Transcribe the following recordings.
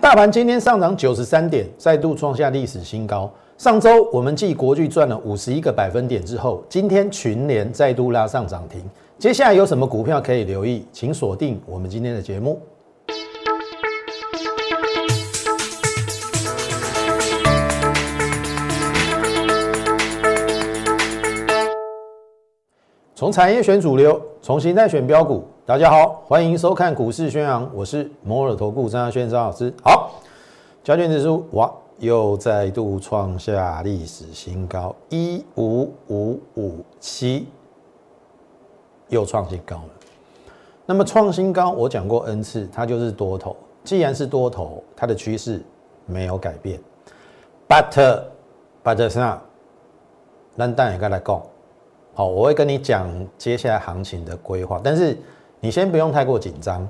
大盘今天上涨九十三点，再度创下历史新高。上周我们继国巨赚了五十一个百分点之后，今天群联再度拉上涨停。接下来有什么股票可以留意？请锁定我们今天的节目。从产业选主流，从形态选标股。大家好，欢迎收看股市宣扬，我是摩尔投顾张亚轩张老师。好，交卷指数哇，又再度创下历史新高，一五五五七，又创新高了。那么创新高，我讲过 N 次，它就是多头。既然是多头，它的趋势没有改变。But but 啥？咱等也该来讲。好，我会跟你讲接下来行情的规划，但是你先不用太过紧张。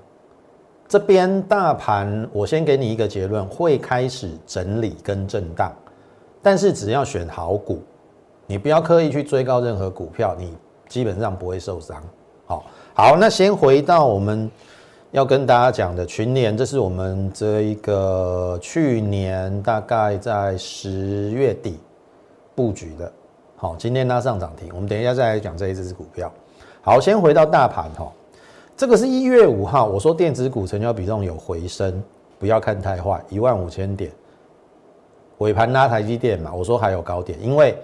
这边大盘，我先给你一个结论，会开始整理跟震荡，但是只要选好股，你不要刻意去追高任何股票，你基本上不会受伤。好，好，那先回到我们要跟大家讲的群联，这是我们这一个去年大概在十月底布局的。好，今天拉上涨停，我们等一下再来讲这一只股票。好，先回到大盘哈，这个是一月五号，我说电子股成交比重有回升，不要看太坏，一万五千点，尾盘拉台积电嘛，我说还有高点，因为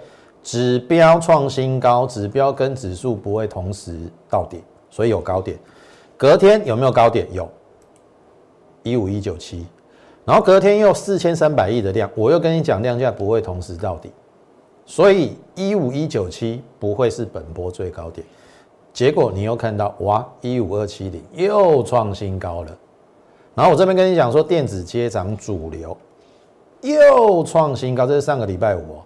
指标创新高，指标跟指数不会同时到顶，所以有高点。隔天有没有高点？有，一五一九七，然后隔天又四千三百亿的量，我又跟你讲量价不会同时到底。所以一五一九七不会是本波最高点，结果你又看到哇一五二七零又创新高了，然后我这边跟你讲说电子接涨主流又创新高，这是上个礼拜五。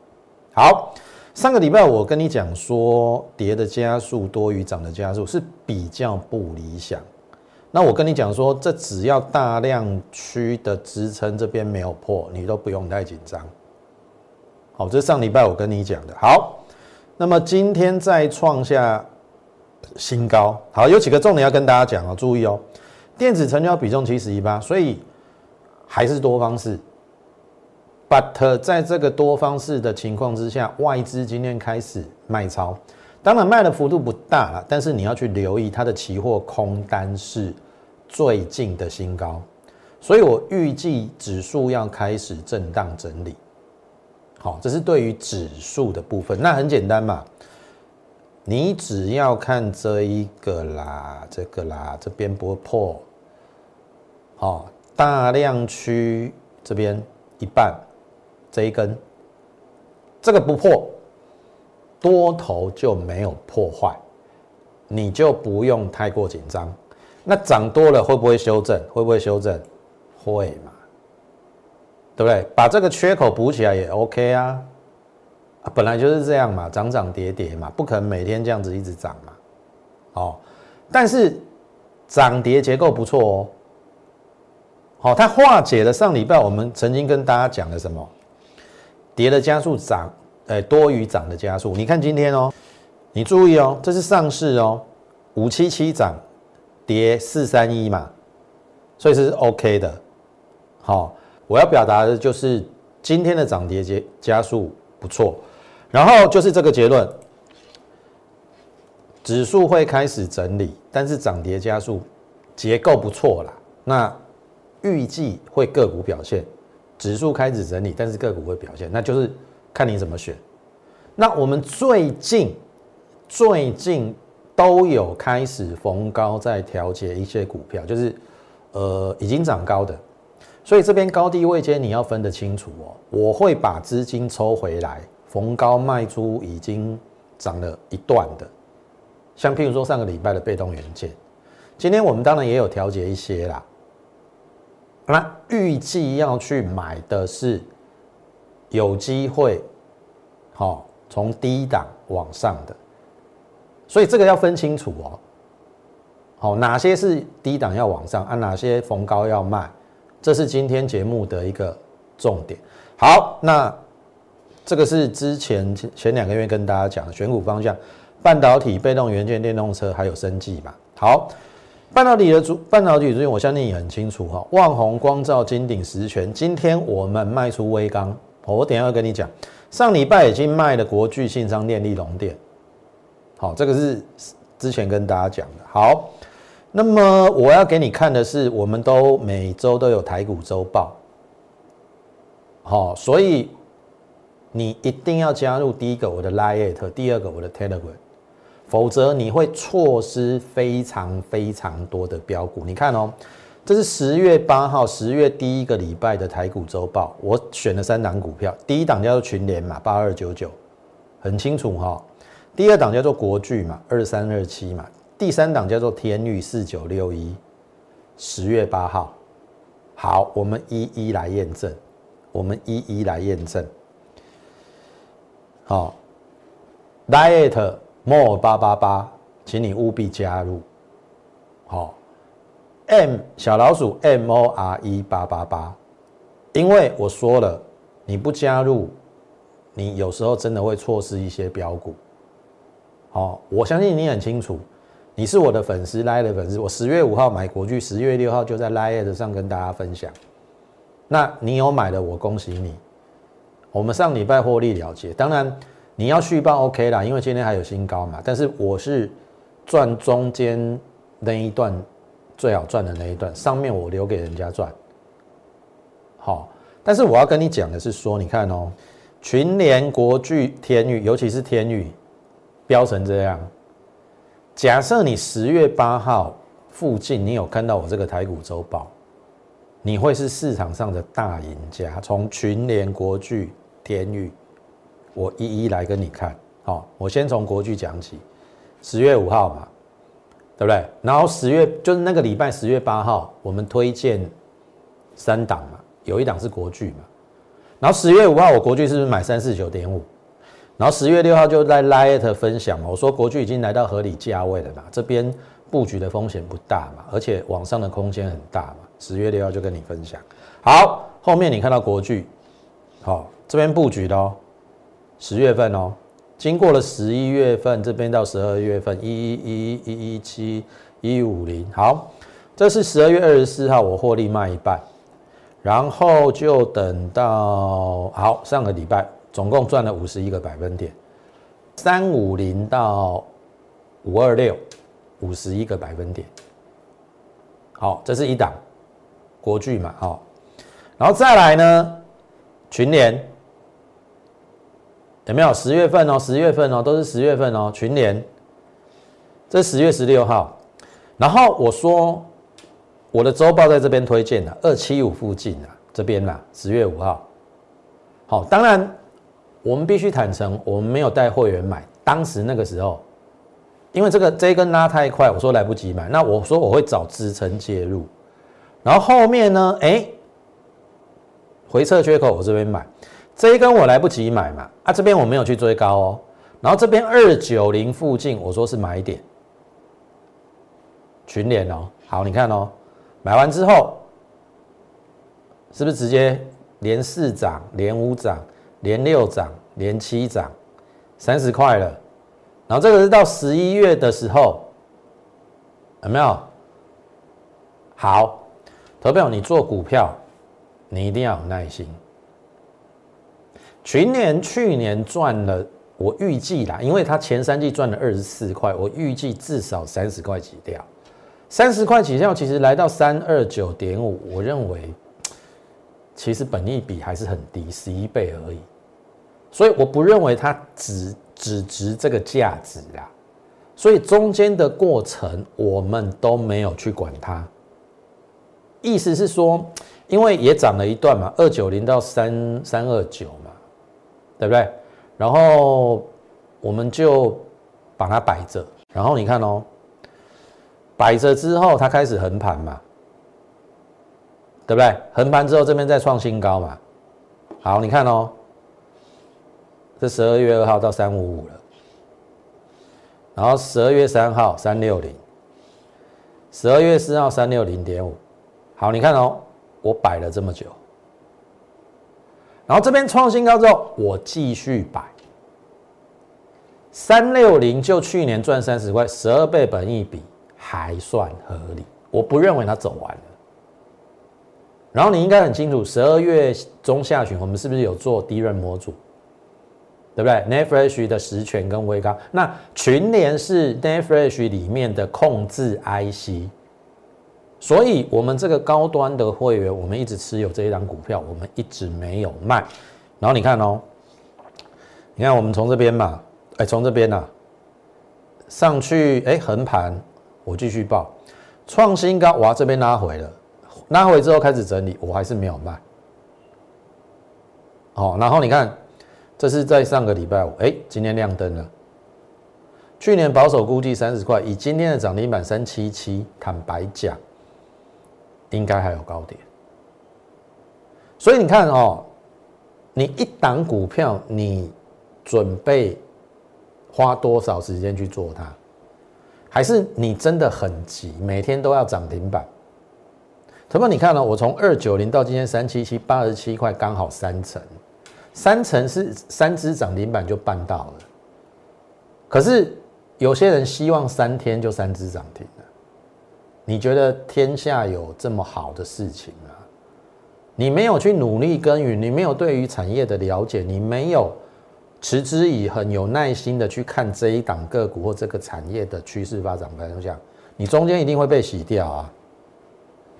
好，上个礼拜我跟你讲说跌的加速多于涨的加速是比较不理想，那我跟你讲说这只要大量区的支撑这边没有破，你都不用太紧张。好，这是上礼拜我跟你讲的。好，那么今天再创下新高。好，有几个重点要跟大家讲哦，注意哦。电子成交比重七十一八，所以还是多方式。But 在这个多方式的情况之下，外资今天开始卖超，当然卖的幅度不大了，但是你要去留意它的期货空单是最近的新高，所以我预计指数要开始震荡整理。好，这是对于指数的部分，那很简单嘛，你只要看这一个啦，这个啦，这边不破，好，大量区这边一半这一根，这个不破，多头就没有破坏，你就不用太过紧张。那涨多了会不会修正？会不会修正？会嘛。对不对？把这个缺口补起来也 OK 啊，本来就是这样嘛，涨涨跌跌嘛，不可能每天这样子一直涨嘛，哦，但是涨跌结构不错哦，好，它化解了上礼拜我们曾经跟大家讲的什么，跌的加速涨，哎，多于涨的加速。你看今天哦，你注意哦，这是上市哦，五七七涨，跌四三一嘛，所以是 OK 的，好。我要表达的就是今天的涨跌加加速不错，然后就是这个结论，指数会开始整理，但是涨跌加速结构不错啦。那预计会个股表现，指数开始整理，但是个股会表现，那就是看你怎么选。那我们最近最近都有开始逢高在调节一些股票，就是呃已经涨高的。所以这边高低位阶你要分得清楚哦。我会把资金抽回来，逢高卖出已经涨了一段的，像譬如说上个礼拜的被动元件，今天我们当然也有调节一些啦。那预计要去买的是有机会，好从低档往上的，所以这个要分清楚哦。好，哪些是低档要往上，啊哪些逢高要卖。这是今天节目的一个重点。好，那这个是之前前两个月跟大家讲的选股方向：半导体、被动元件、电动车，还有生技嘛。好，半导体的主半导体主我相信你很清楚哈。旺宏、光照、金鼎、实权，今天我们卖出微钢，我等下要跟你讲。上礼拜已经卖了国巨、信商、电力、龙电，好，这个是之前跟大家讲的。好，那么我要给你看的是，我们都每周都有台股周报，好，所以你一定要加入第一个我的 Lite，第二个我的 Telegram，否则你会错失非常非常多的标股。你看哦。这是十月八号，十月第一个礼拜的台股周报，我选了三档股票，第一档叫做群联嘛，八二九九，很清楚哈。第二档叫做国巨嘛，二三二七嘛。第三档叫做天域四九六一，十月八号。好，我们一一来验证，我们一一来验证。好，Diet More 八八八，请你务必加入。好。M 小老鼠 M O R E 八八八，因为我说了，你不加入，你有时候真的会错失一些标股。好，我相信你很清楚，你是我的粉丝，Line 的粉丝。我十月五号买国巨，十月六号就在 Line 上跟大家分享。那你有买的，我恭喜你。我们上礼拜获利了结，当然你要续报 OK 啦，因为今天还有新高嘛。但是我是赚中间那一段。最好赚的那一段，上面我留给人家赚。好，但是我要跟你讲的是说，你看哦，群联、国巨、天宇，尤其是天宇，飙成这样。假设你十月八号附近，你有看到我这个台股周报，你会是市场上的大赢家。从群联、国巨、天宇，我一一来跟你看。好，我先从国巨讲起，十月五号嘛。对不对？然后十月就是那个礼拜，十月八号，我们推荐三档嘛，有一档是国巨嘛。然后十月五号，我国巨是不是买三四九点五？然后十月六号就在 Light 分享嘛，我说国巨已经来到合理价位了嘛，这边布局的风险不大嘛，而且往上的空间很大嘛。十月六号就跟你分享。好，后面你看到国巨，好，这边布局的哦，十月份哦。经过了十一月份，这边到十二月份，一一一一一七一五零，好，这是十二月二十四号，我获利卖一半，然后就等到好上个礼拜，总共赚了五十一个百分点，三五零到五二六，五十一个百分点，好，这是一档国巨嘛，好，然后再来呢，群联。有没有十月份哦？十月份哦，都是十月份哦。群联，这十月十六号，然后我说我的周报在这边推荐的二七五附近啊，这边啦，十月五号。好，当然我们必须坦诚，我们没有带会员买，当时那个时候，因为这个这一根拉太快，我说来不及买，那我说我会找支撑介入，然后后面呢，哎，回撤缺口我这边买。这一根我来不及买嘛，啊，这边我没有去追高哦，然后这边二九零附近我说是买点，群联哦，好，你看哦，买完之后是不是直接连四涨、连五涨、连六涨、连七涨，三十块了，然后这个是到十一月的时候，有没有？好，投票你做股票，你一定要有耐心。群年去年赚了，我预计啦，因为它前三季赚了二十四块，我预计至少三十块起跳，三十块起跳，其实来到三二九点五，我认为其实本益比还是很低，十一倍而已，所以我不认为它只只值这个价值啦，所以中间的过程我们都没有去管它，意思是说，因为也涨了一段嘛，二九零到三三二九嘛。对不对？然后我们就把它摆着，然后你看哦，摆着之后它开始横盘嘛，对不对？横盘之后这边再创新高嘛。好，你看哦，这十二月二号到三五五了，然后十二月三号三六零，十二月四号三六零点五。好，你看哦，我摆了这么久。然后这边创新高之后，我继续摆三六零，就去年赚三十块，十二倍本益比，还算合理，我不认为它走完了。然后你应该很清楚，十二月中下旬我们是不是有做低润模组，对不对 n e t f r e s h 的实权跟微刚，那群联是 n e t f r e s h 里面的控制 IC，所以我们这个高端的会员，我们一直持有这一张股票，我们一直没有卖。然后你看哦，你看我们从这边嘛，哎，从这边呐上去，哎，横盘，我继续报，创新高，哇，这边拉回了。拉回之后开始整理，我还是没有卖。好，然后你看，这是在上个礼拜五，哎，今天亮灯了。去年保守估计三十块，以今天的涨停板三七七，坦白讲，应该还有高点。所以你看哦，你一档股票，你准备花多少时间去做它？还是你真的很急，每天都要涨停板？什么？你看呢？我从二九零到今天三七七，八十七块，刚好三成，三成是三只涨停板就办到了。可是有些人希望三天就三只涨停了。你觉得天下有这么好的事情吗？你没有去努力耕耘，你没有对于产业的了解，你没有持之以恒、有耐心的去看这一档个股或这个产业的趋势发展方向，你中间一定会被洗掉啊。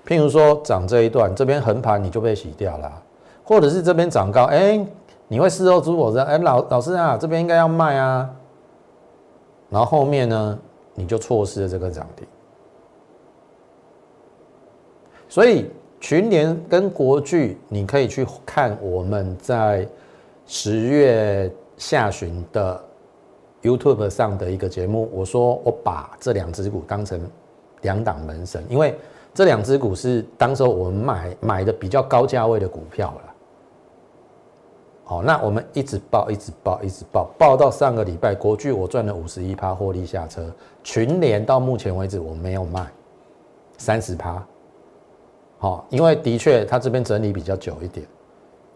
譬如说涨这一段，这边横盘你就被洗掉了，或者是这边涨高，哎，你会事后诸我说，哎，老老师啊，这边应该要卖啊，然后后面呢，你就错失了这个涨停。所以群联跟国巨，你可以去看我们在十月下旬的 YouTube 上的一个节目，我说我把这两只股当成两档门神，因为。这两只股是当时我们买买的比较高价位的股票了。好，那我们一直报，一直报，一直报，报到上个礼拜，国巨我赚了五十一趴获利下车，群联到目前为止我没有卖，三十趴。好，因为的确它这边整理比较久一点，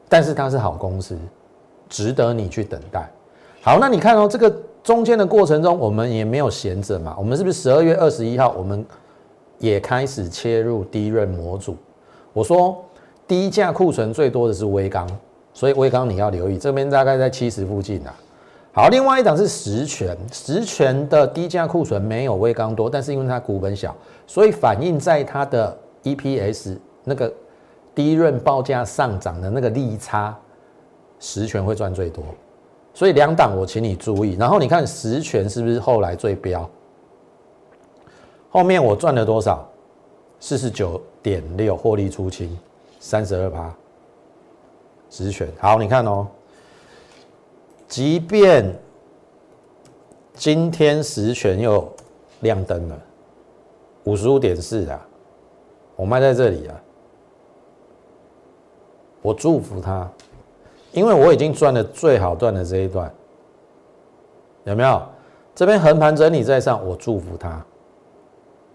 但是它是好公司，值得你去等待。好，那你看哦，这个中间的过程中，我们也没有闲着嘛，我们是不是十二月二十一号我们？也开始切入低润模组。我说低价库存最多的是微钢，所以微钢你要留意，这边大概在七十附近啊。好，另外一档是实权，实权的低价库存没有微钢多，但是因为它股本小，所以反映在它的 EPS 那个低润报价上涨的那个利差，实权会赚最多。所以两档我请你注意，然后你看实权是不是后来最标？后面我赚了多少？四十九点六，获利出清，三十二趴，实权。好，你看哦，即便今天实权又亮灯了，五十五点四啊，我卖在这里啊，我祝福他，因为我已经赚了最好赚的这一段，有没有？这边横盘整理在上，我祝福他。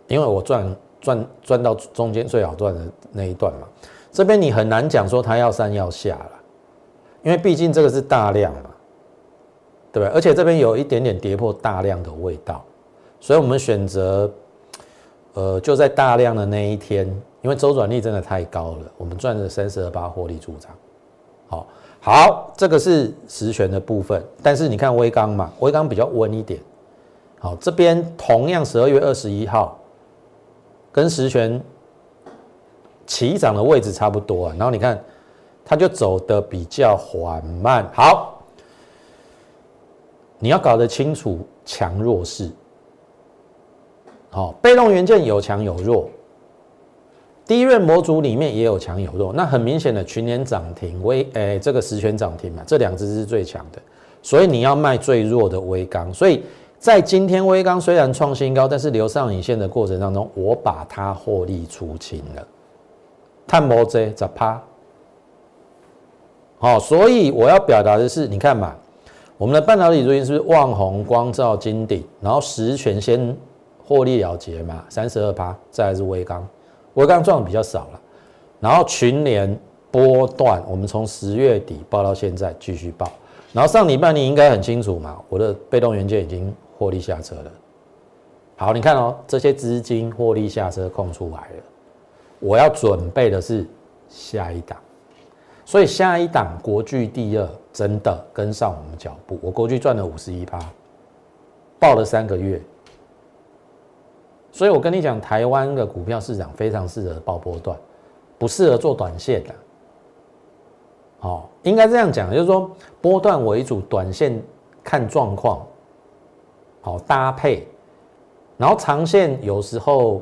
因为我赚赚赚到中间最好赚的那一段嘛，这边你很难讲说它要上要下了，因为毕竟这个是大量嘛，对不对？而且这边有一点点跌破大量的味道，所以我们选择，呃，就在大量的那一天，因为周转率真的太高了，我们赚了三十二八获利出场。好，好，这个是实权的部分，但是你看微钢嘛，微钢比较温一点。好，这边同样十二月二十一号。跟实权起涨的位置差不多啊，然后你看，它就走的比较缓慢。好，你要搞得清楚强弱势。好，被动元件有强有弱，低润模组里面也有强有弱。那很明显的群联涨停，微诶这个十权涨停嘛，这两只是最强的，所以你要卖最弱的微钢，所以。在今天微钢虽然创新高，但是留上影线的过程当中，我把它获利出清了。碳波这咋趴？好，所以我要表达的是，你看嘛，我们的半导体最近是不是旺宏、光照、金鼎，然后十全先获利了结嘛，三十二趴，再来是微钢，微钢赚的比较少了，然后群联波段，我们从十月底报到现在继续报，然后上礼拜你应该很清楚嘛，我的被动元件已经。获利下车了，好，你看哦，这些资金获利下车空出来了，我要准备的是下一档，所以下一档国巨第二真的跟上我们脚步，我国巨赚了五十一趴，报了三个月，所以我跟你讲，台湾的股票市场非常适合报波段，不适合做短线的。好，应该这样讲，就是说波段为主，短线看状况，好搭配，然后长线有时候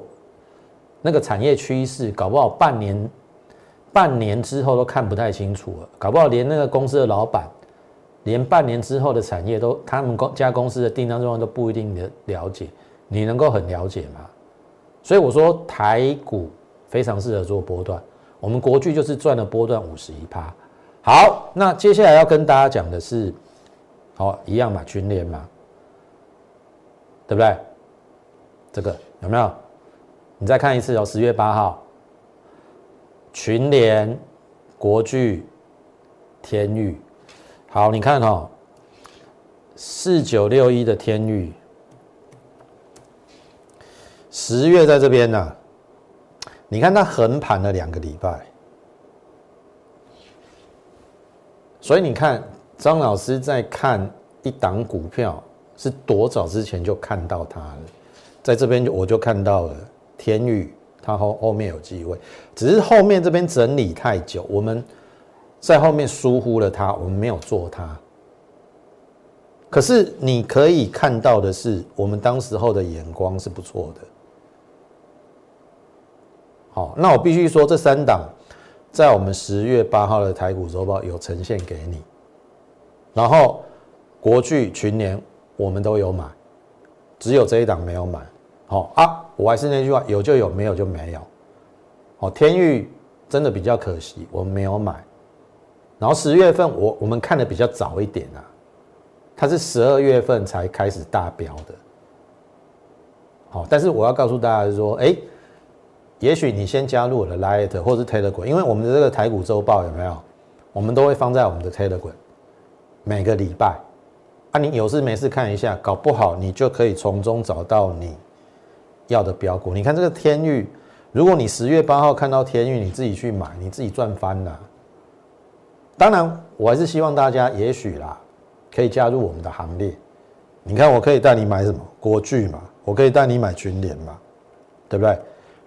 那个产业趋势，搞不好半年、半年之后都看不太清楚了，搞不好连那个公司的老板，连半年之后的产业都，他们公家公司的订单状况都不一定的了解，你能够很了解吗？所以我说台股非常适合做波段，我们国巨就是赚了波段五十一趴。好，那接下来要跟大家讲的是，好一样嘛，群联嘛，对不对？这个有没有？你再看一次哦，十月八号，群联、国巨、天域。好，你看哦，四九六一的天域，十月在这边呢，你看它横盘了两个礼拜。所以你看，张老师在看一档股票，是多早之前就看到它了，在这边就我就看到了天宇，它后后面有机会，只是后面这边整理太久，我们在后面疏忽了它，我们没有做它。可是你可以看到的是，我们当时候的眼光是不错的。好，那我必须说这三档。在我们十月八号的台股周报有呈现给你，然后国巨群联我们都有买，只有这一档没有买。好啊，我还是那句话，有就有，没有就没有。好，天域真的比较可惜，我们没有买。然后十月份我我们看的比较早一点啊，它是十二月份才开始大标的。好，但是我要告诉大家说，哎。也许你先加入我的 Light 或是 Telegram，因为我们的这个台股周报有没有？我们都会放在我们的 Telegram，每个礼拜啊，你有事没事看一下，搞不好你就可以从中找到你要的标股。你看这个天域，如果你十月八号看到天域，你自己去买，你自己赚翻了。当然，我还是希望大家也许啦，可以加入我们的行列。你看，我可以带你买什么国巨嘛？我可以带你买群联嘛？对不对？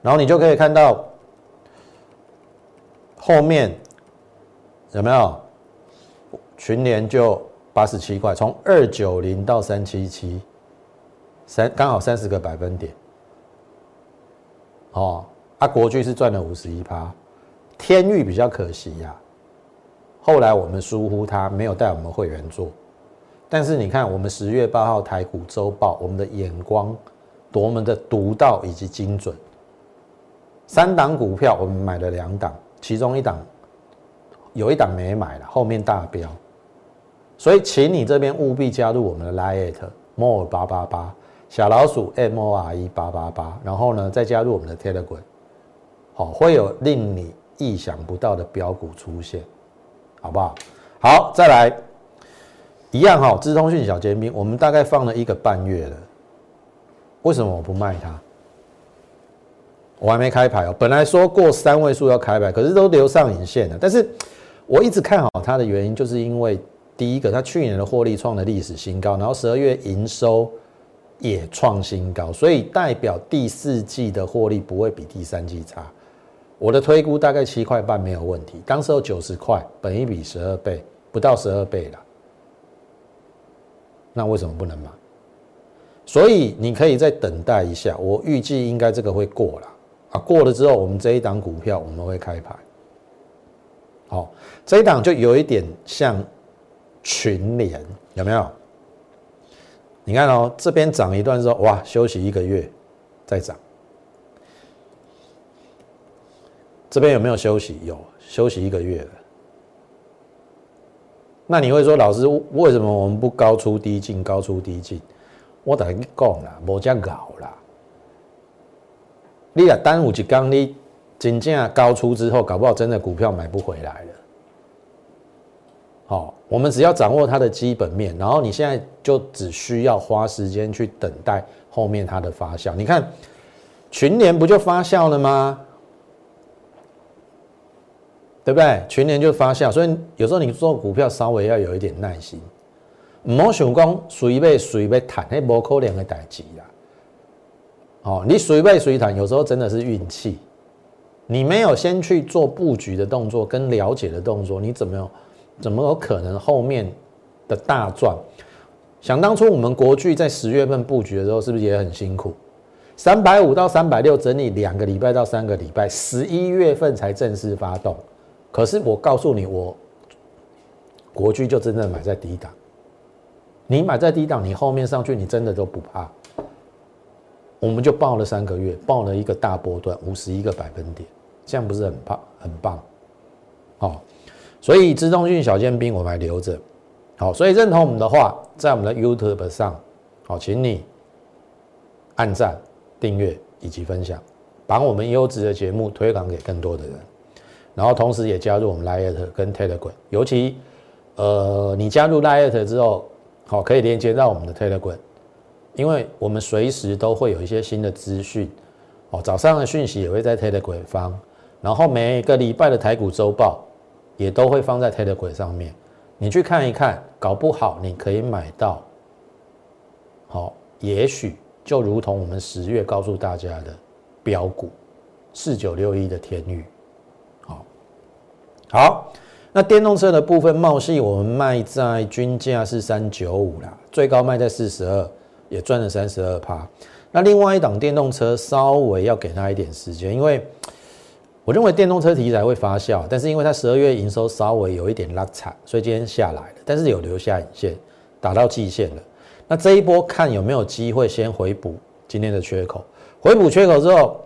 然后你就可以看到后面有没有群联就八十七块，从二九零到三七七，三刚好三十个百分点。哦，啊，国巨是赚了五十一趴，天域比较可惜呀。后来我们疏忽他，没有带我们会员做。但是你看，我们十月八号台股周报，我们的眼光多么的独到以及精准。三档股票，我们买了两档，其中一档有一档没买了，后面大标，所以请你这边务必加入我们的 Lite More 八八八小老鼠 M O R E 八八八，然后呢再加入我们的 Telegram，好，会有令你意想不到的标股出现，好不好？好，再来一样哈，资通讯小尖兵，我们大概放了一个半月了，为什么我不卖它？我还没开牌哦，本来说过三位数要开牌，可是都留上影线了。但是我一直看好它的原因，就是因为第一个，它去年的获利创了历史新高，然后十二月营收也创新高，所以代表第四季的获利不会比第三季差。我的推估大概七块半没有问题，当时候九十块，本一比十二倍，不到十二倍了。那为什么不能买？所以你可以再等待一下，我预计应该这个会过了啊。过了之后，我们这一档股票我们会开牌。好，这一档就有一点像群联，有没有？你看哦，这边涨一段之后，哇，休息一个月再涨。这边有没有休息？有，休息一个月了。那你会说，老师为什么我们不高出低进？高出低进？我等于讲了，无这搞啦。你啊，单五级刚你真正高出之后，搞不好真的股票买不回来了。好，我们只要掌握它的基本面，然后你现在就只需要花时间去等待后面它的发酵。你看群联不就发酵了吗？对不对？群联就发酵，所以有时候你做股票稍微要有一点耐心。唔好想讲随便随便谈，那无可能的代志啦。哦，你随便随谈，有时候真的是运气。你没有先去做布局的动作跟了解的动作，你怎么样怎么有可能后面的大赚？想当初我们国巨在十月份布局的时候，是不是也很辛苦？三百五到三百六整理两个礼拜到三个礼拜，十一月份才正式发动。可是我告诉你，我国巨就真的买在低档。你买在低档，你后面上去，你真的都不怕。我们就报了三个月，报了一个大波段，五十一个百分点，这样不是很棒？很棒，好，所以自动性小尖兵我们还留着，好，所以认同我们的话，在我们的 YouTube 上，好，请你按赞、订阅以及分享，把我们优质的节目推广给更多的人，然后同时也加入我们 l i t 跟 Telegram，尤其呃，你加入 l i t 之后。好，可以连接到我们的 Telegram，因为我们随时都会有一些新的资讯。哦，早上的讯息也会在 Telegram 方，然后每个礼拜的台股周报也都会放在 Telegram 上面，你去看一看，搞不好你可以买到。好，也许就如同我们十月告诉大家的标股四九六一的天域。好，好。那电动车的部分，茂系我们卖在均价是三九五啦，最高卖在四十二，也赚了三十二趴。那另外一档电动车稍微要给他一点时间，因为我认为电动车题材会发酵，但是因为它十二月营收稍微有一点拉惨，所以今天下来了，但是有留下影线，打到季线了。那这一波看有没有机会先回补今天的缺口，回补缺口之后，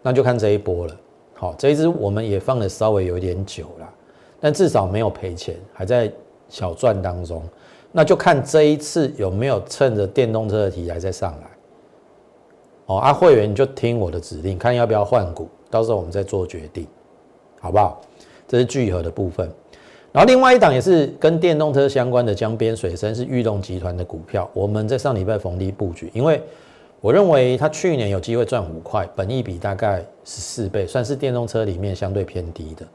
那就看这一波了。好，这一支我们也放的稍微有一点久了。但至少没有赔钱，还在小赚当中，那就看这一次有没有趁着电动车的题材再上来。哦，啊，会员就听我的指令，看要不要换股，到时候我们再做决定，好不好？这是聚合的部分。然后另外一档也是跟电动车相关的江边水深是裕动集团的股票，我们在上礼拜逢低布局，因为我认为它去年有机会赚五块，本益比大概十四倍，算是电动车里面相对偏低的。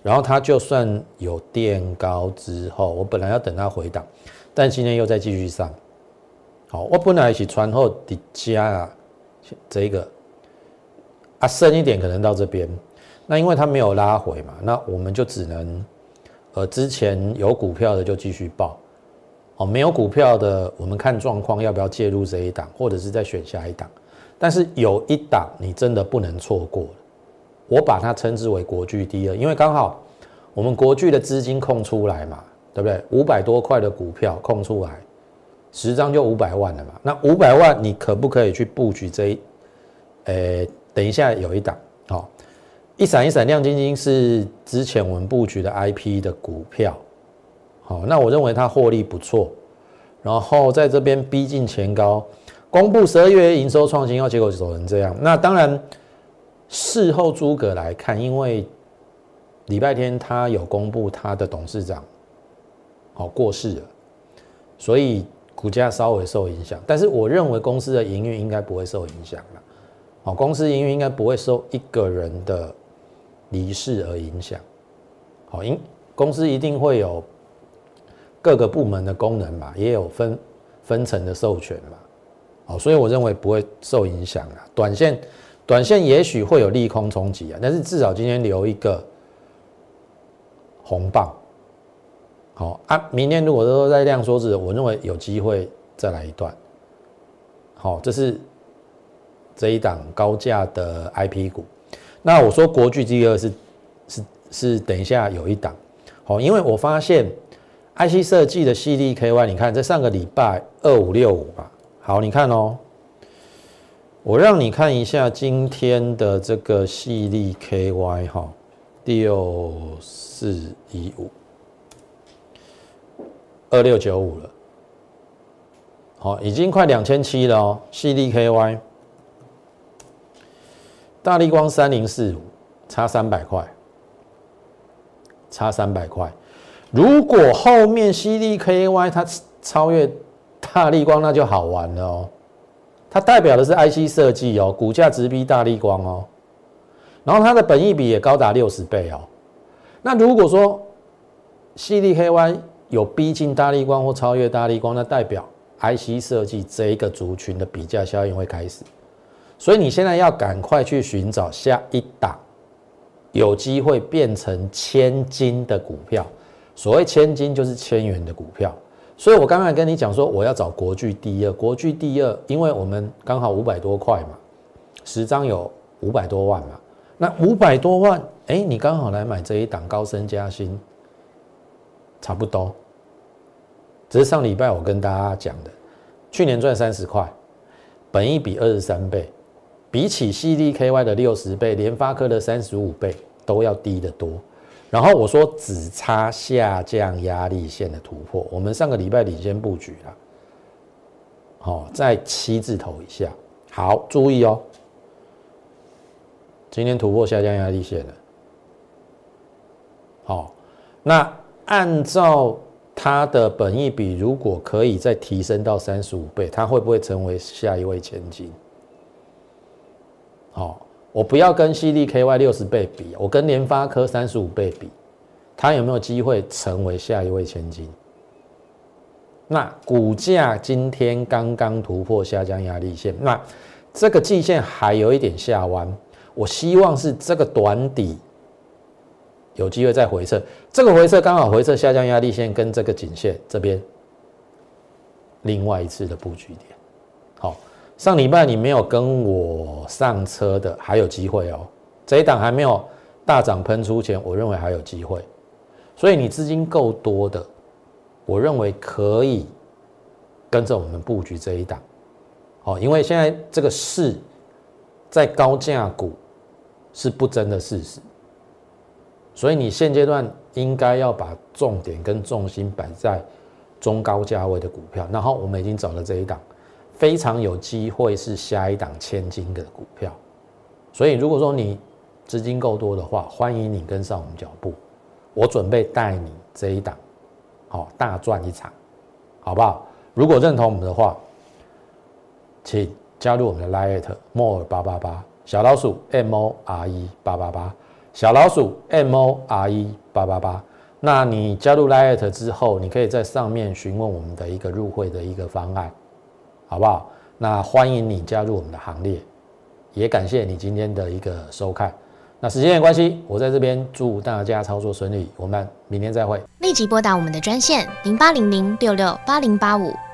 然后它就算有垫高之后，我本来要等它回档，但今天又再继续上。好，我本来是穿后底加啊，这个啊深一点可能到这边，那因为它没有拉回嘛，那我们就只能呃之前有股票的就继续报，哦没有股票的我们看状况要不要介入这一档，或者是再选下一档，但是有一档你真的不能错过。我把它称之为国巨第二，因为刚好我们国巨的资金空出来嘛，对不对？五百多块的股票空出来，十张就五百万了嘛。那五百万你可不可以去布局这一？呃，等一下有一档，好，一闪一闪亮晶晶是之前我们布局的 IP 的股票，好，那我认为它获利不错，然后在这边逼近前高，公布十二月营收创新，要结果走成这样，那当然。事后诸葛来看，因为礼拜天他有公布他的董事长好过世了，所以股价稍微受影响。但是我认为公司的营运应该不会受影响了。好，公司营运应该不会受一个人的离世而影响。好，因公司一定会有各个部门的功能嘛，也有分分层的授权嘛。好，所以我认为不会受影响啊，短线。短线也许会有利空冲击啊，但是至少今天留一个红棒，好啊。明天如果都在量缩子，我认为有机会再来一段。好，这是这一档高价的 IP 股。那我说国巨第二是是是，等一下有一档。好，因为我发现 IC 设计的 CDKY，你看在上个礼拜二五六五吧。好，你看哦。我让你看一下今天的这个细粒 KY 哈，六四一五二六九五了，好，已经快两千七了哦。细粒 KY，大力光三零四五差三百块，差三百块。如果后面犀利 KY 它超越大力光，那就好玩了哦。它代表的是 IC 设计哦，股价直逼大力光哦，然后它的本益比也高达六十倍哦。那如果说 CDKY 有逼近大力光或超越大力光，那代表 IC 设计这一个族群的比价效应会开始。所以你现在要赶快去寻找下一档有机会变成千金的股票。所谓千金就是千元的股票。所以我刚才跟你讲说，我要找国巨第二，国巨第二，因为我们刚好五百多块嘛，十张有五百多万嘛，那五百多万，哎，你刚好来买这一档高升加薪，差不多。只是上礼拜我跟大家讲的，去年赚三十块，本益比二十三倍，比起 CDKY 的六十倍，联发科的三十五倍都要低得多。然后我说只差下降压力线的突破，我们上个礼拜领先布局了，好，在七字头以下，好，注意哦，今天突破下降压力线了，好，那按照它的本益比，如果可以再提升到三十五倍，它会不会成为下一位千金？好。我不要跟 CDKY 六十倍比，我跟联发科三十五倍比，它有没有机会成为下一位千金？那股价今天刚刚突破下降压力线，那这个季线还有一点下弯，我希望是这个短底有机会再回撤，这个回撤刚好回撤下降压力线跟这个颈线这边另外一次的布局点，好。上礼拜你没有跟我上车的，还有机会哦。这一档还没有大涨喷出前，我认为还有机会。所以你资金够多的，我认为可以跟着我们布局这一档。哦，因为现在这个市在高价股是不争的事实，所以你现阶段应该要把重点跟重心摆在中高价位的股票。然后我们已经找了这一档。非常有机会是下一档千金的股票，所以如果说你资金够多的话，欢迎你跟上我们脚步，我准备带你这一档，好大赚一场，好不好？如果认同我们的话，请加入我们的 Lite More 八八八小老鼠 M O R E 八八八小老鼠 M O R E 八八八。那你加入 Lite 之后，你可以在上面询问我们的一个入会的一个方案。好不好？那欢迎你加入我们的行列，也感谢你今天的一个收看。那时间的关系，我在这边祝大家操作顺利，我们明天再会。立即拨打我们的专线零八零零六六八零八五